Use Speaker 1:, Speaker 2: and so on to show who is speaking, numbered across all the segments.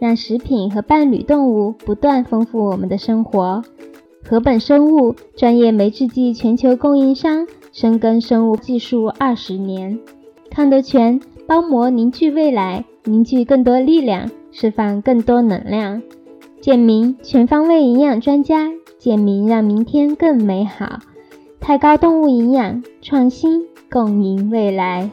Speaker 1: 让食品和伴侣动物不断丰富我们的生活。禾本生物专业酶制剂全球供应商，深耕生物技术二十年。康德全包膜凝聚未来，凝聚更多力量，释放更多能量。健明全方位营养专家，健明让明天更美好。太高动物营养创新，共赢未来。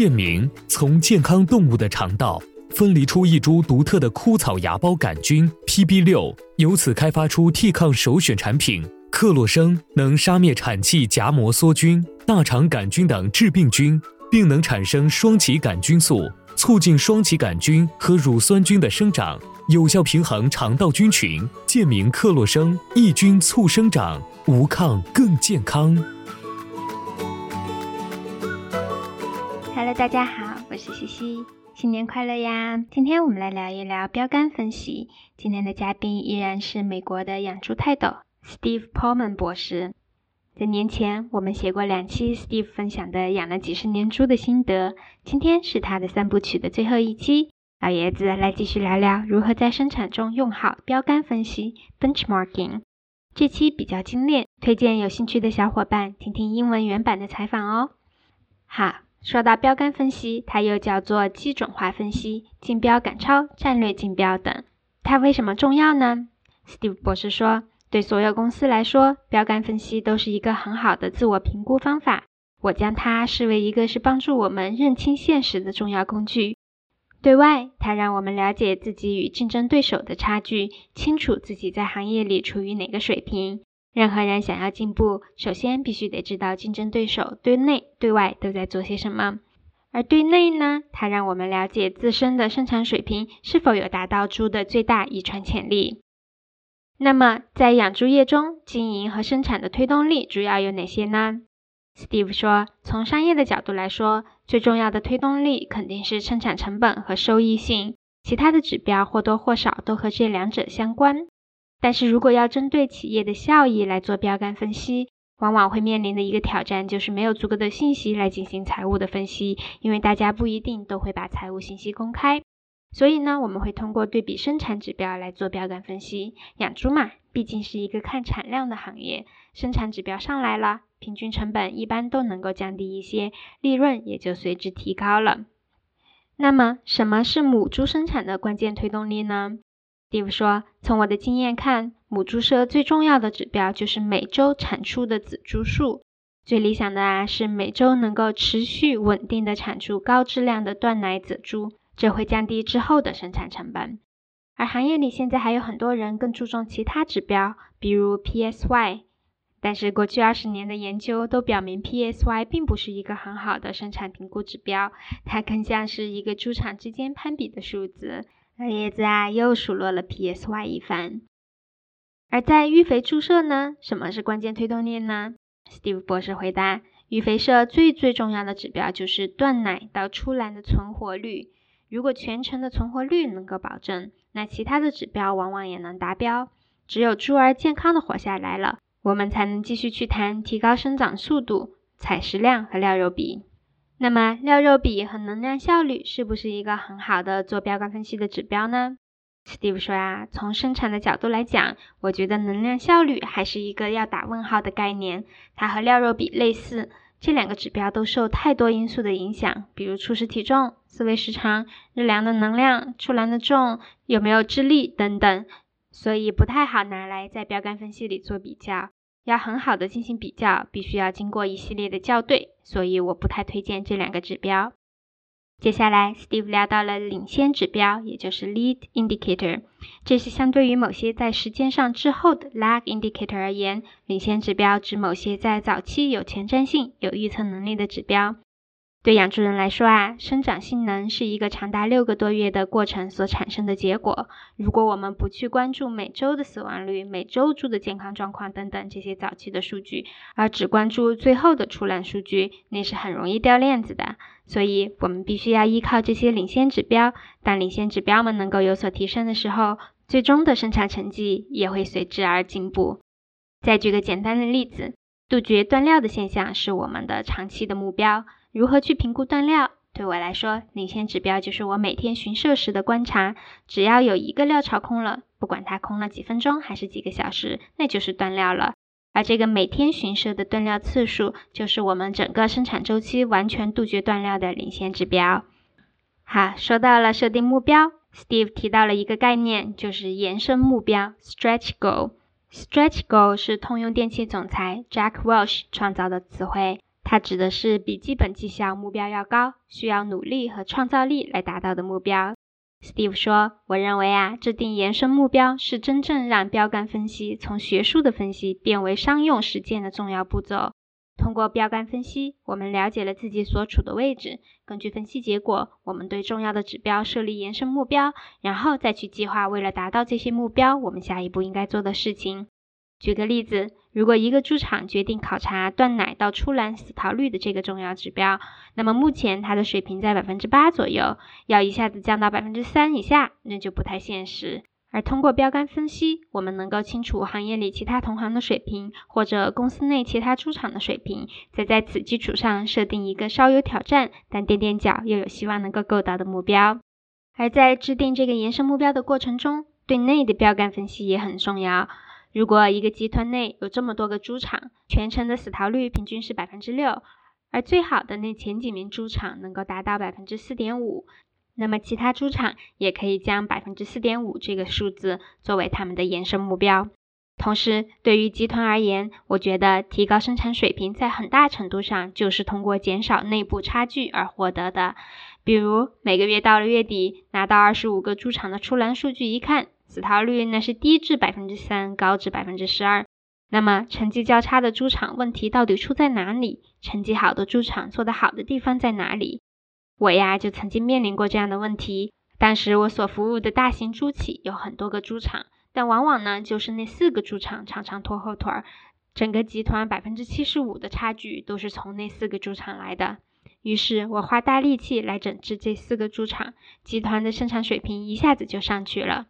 Speaker 2: 健明从健康动物的肠道分离出一株独特的枯草芽孢杆菌 PB 六，由此开发出替抗首选产品克洛生，能杀灭产气荚膜梭菌、大肠杆菌等致病菌，并能产生双歧杆菌素，促进双歧杆菌和乳酸菌的生长，有效平衡肠道菌群。健明克洛生抑菌促生长，无抗更健康。
Speaker 1: 大家好，我是西西，新年快乐呀！今天我们来聊一聊标杆分析。今天的嘉宾依然是美国的养猪泰斗 Steve Pullman 博士。在年前，我们写过两期 Steve 分享的养了几十年猪的心得，今天是他的三部曲的最后一期。老爷子来继续聊聊如何在生产中用好标杆分析 （benchmarking）。这期比较精炼，推荐有兴趣的小伙伴听听英文原版的采访哦。好。说到标杆分析，它又叫做基准化分析、竞标赶超、战略竞标等。它为什么重要呢？Steve 博士说，对所有公司来说，标杆分析都是一个很好的自我评估方法。我将它视为一个是帮助我们认清现实的重要工具。对外，它让我们了解自己与竞争对手的差距，清楚自己在行业里处于哪个水平。任何人想要进步，首先必须得知道竞争对手对内对外都在做些什么。而对内呢，它让我们了解自身的生产水平是否有达到猪的最大遗传潜力。那么，在养猪业中，经营和生产的推动力主要有哪些呢？Steve 说，从商业的角度来说，最重要的推动力肯定是生产成本和收益性，其他的指标或多或少都和这两者相关。但是如果要针对企业的效益来做标杆分析，往往会面临的一个挑战就是没有足够的信息来进行财务的分析，因为大家不一定都会把财务信息公开。所以呢，我们会通过对比生产指标来做标杆分析。养猪嘛，毕竟是一个看产量的行业，生产指标上来了，平均成本一般都能够降低一些，利润也就随之提高了。那么，什么是母猪生产的关键推动力呢？Steve 说：“从我的经验看，母猪舍最重要的指标就是每周产出的仔猪数。最理想的啊，是每周能够持续稳定的产出高质量的断奶仔猪，这会降低之后的生产成本。而行业里现在还有很多人更注重其他指标，比如 PSY。但是过去二十年的研究都表明，PSY 并不是一个很好的生产评估指标，它更像是一个猪场之间攀比的数字。”老爷子啊，又数落了 PSY 一番。而在育肥注射呢，什么是关键推动力呢？Steve 博士回答：育肥社最最重要的指标就是断奶到出栏的存活率。如果全程的存活率能够保证，那其他的指标往往也能达标。只有猪儿健康的活下来了，我们才能继续去谈提高生长速度、采食量和料肉比。那么料肉比和能量效率是不是一个很好的做标杆分析的指标呢？Steve 说啊，从生产的角度来讲，我觉得能量效率还是一个要打问号的概念。它和料肉比类似，这两个指标都受太多因素的影响，比如初始体重、思维时长、日粮的能量、出栏的重、有没有智力等等，所以不太好拿来在标杆分析里做比较。要很好的进行比较，必须要经过一系列的校对，所以我不太推荐这两个指标。接下来，Steve 聊到了领先指标，也就是 Lead Indicator，这是相对于某些在时间上滞后的 Lag Indicator 而言，领先指标指某些在早期有前瞻性、有预测能力的指标。对养猪人来说啊，生长性能是一个长达六个多月的过程所产生的结果。如果我们不去关注每周的死亡率、每周猪的健康状况等等这些早期的数据，而只关注最后的出栏数据，那是很容易掉链子的。所以，我们必须要依靠这些领先指标。当领先指标们能够有所提升的时候，最终的生产成绩也会随之而进步。再举个简单的例子，杜绝断料的现象是我们的长期的目标。如何去评估断料？对我来说，领先指标就是我每天巡射时的观察。只要有一个料槽空了，不管它空了几分钟还是几个小时，那就是断料了。而这个每天巡射的断料次数，就是我们整个生产周期完全杜绝断料的领先指标。好，说到了设定目标，Steve 提到了一个概念，就是延伸目标 （Stretch Goal）。Stretch Goal 是通用电气总裁 Jack Welch 创造的词汇。它指的是比基本绩效目标要高，需要努力和创造力来达到的目标。Steve 说：“我认为啊，制定延伸目标是真正让标杆分析从学术的分析变为商用实践的重要步骤。通过标杆分析，我们了解了自己所处的位置，根据分析结果，我们对重要的指标设立延伸目标，然后再去计划为了达到这些目标，我们下一步应该做的事情。”举个例子，如果一个猪场决定考察断奶到出栏死逃率的这个重要指标，那么目前它的水平在百分之八左右，要一下子降到百分之三以下，那就不太现实。而通过标杆分析，我们能够清楚行业里其他同行的水平，或者公司内其他猪场的水平，再在此基础上设定一个稍有挑战，但垫垫脚又有希望能够够到的目标。而在制定这个延伸目标的过程中，对内的标杆分析也很重要。如果一个集团内有这么多个猪场，全程的死逃率平均是百分之六，而最好的那前几名猪场能够达到百分之四点五，那么其他猪场也可以将百分之四点五这个数字作为他们的延伸目标。同时，对于集团而言，我觉得提高生产水平在很大程度上就是通过减少内部差距而获得的。比如每个月到了月底，拿到二十五个猪场的出栏数据一看。死逃率那是低至百分之三，高至百分之十二。那么成绩较差的猪场问题到底出在哪里？成绩好的猪场做得好的地方在哪里？我呀就曾经面临过这样的问题。当时我所服务的大型猪企有很多个猪场，但往往呢就是那四个猪场常常拖后腿儿，整个集团百分之七十五的差距都是从那四个猪场来的。于是我花大力气来整治这四个猪场，集团的生产水平一下子就上去了。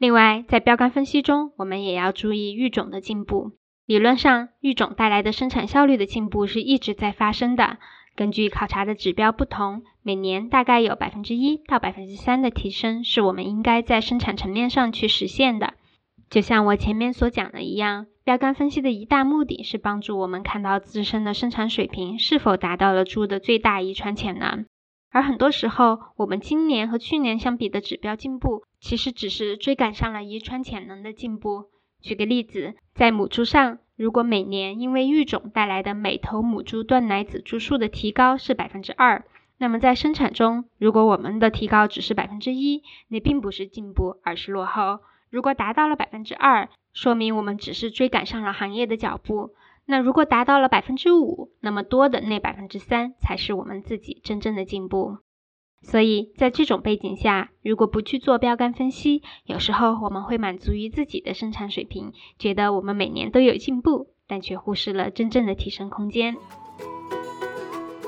Speaker 1: 另外，在标杆分析中，我们也要注意育种的进步。理论上，育种带来的生产效率的进步是一直在发生的。根据考察的指标不同，每年大概有百分之一到百分之三的提升，是我们应该在生产层面上去实现的。就像我前面所讲的一样，标杆分析的一大目的是帮助我们看到自身的生产水平是否达到了猪的最大遗传潜能。而很多时候，我们今年和去年相比的指标进步，其实只是追赶上了遗传潜能的进步。举个例子，在母猪上，如果每年因为育种带来的每头母猪断奶子猪数的提高是百分之二，那么在生产中，如果我们的提高只是百分之一，那并不是进步，而是落后。如果达到了百分之二，说明我们只是追赶上了行业的脚步。那如果达到了百分之五，那么多的那百分之三才是我们自己真正的进步。所以在这种背景下，如果不去做标杆分析，有时候我们会满足于自己的生产水平，觉得我们每年都有进步，但却忽视了真正的提升空间。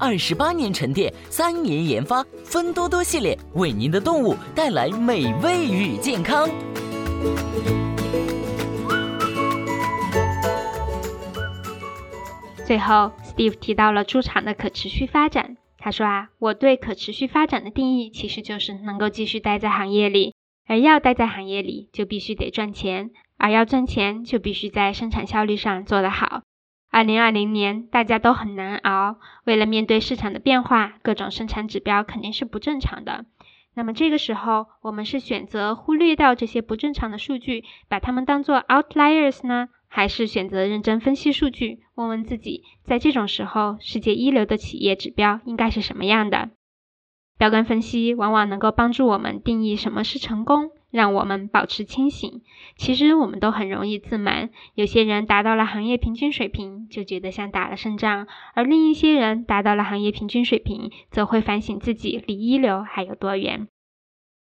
Speaker 3: 二十八年沉淀，三年研发，芬多多系列为您的动物带来美味与健康。
Speaker 1: 最后，Steve 提到了猪场的可持续发展。他说啊，我对可持续发展的定义其实就是能够继续待在行业里，而要待在行业里，就必须得赚钱，而要赚钱，就必须在生产效率上做得好。二零二零年大家都很难熬，为了面对市场的变化，各种生产指标肯定是不正常的。那么这个时候，我们是选择忽略掉这些不正常的数据，把它们当做 outliers 呢，还是选择认真分析数据，问问自己，在这种时候，世界一流的企业指标应该是什么样的？标杆分析往往能够帮助我们定义什么是成功，让我们保持清醒。其实我们都很容易自满，有些人达到了行业平均水平，就觉得像打了胜仗；而另一些人达到了行业平均水平，则会反省自己离一流还有多远。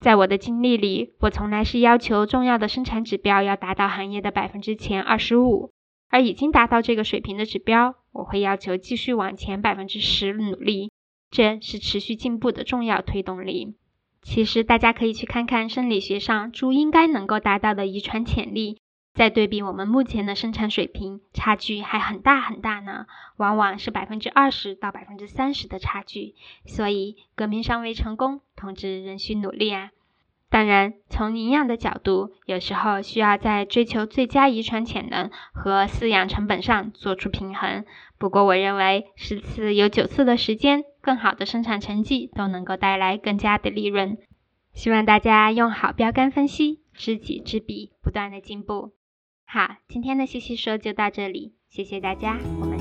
Speaker 1: 在我的经历里，我从来是要求重要的生产指标要达到行业的百分之前二十五，而已经达到这个水平的指标，我会要求继续往前百分之十努力。这是持续进步的重要推动力。其实，大家可以去看看生理学上猪应该能够达到的遗传潜力，再对比我们目前的生产水平，差距还很大很大呢，往往是百分之二十到百分之三十的差距。所以，革命尚未成功，同志仍需努力啊！当然，从营养的角度，有时候需要在追求最佳遗传潜能和饲养成本上做出平衡。不过，我认为十次有九次的时间。更好的生产成绩都能够带来更加的利润。希望大家用好标杆分析，知己知彼，不断的进步。好，今天的西西说就到这里，谢谢大家，我们。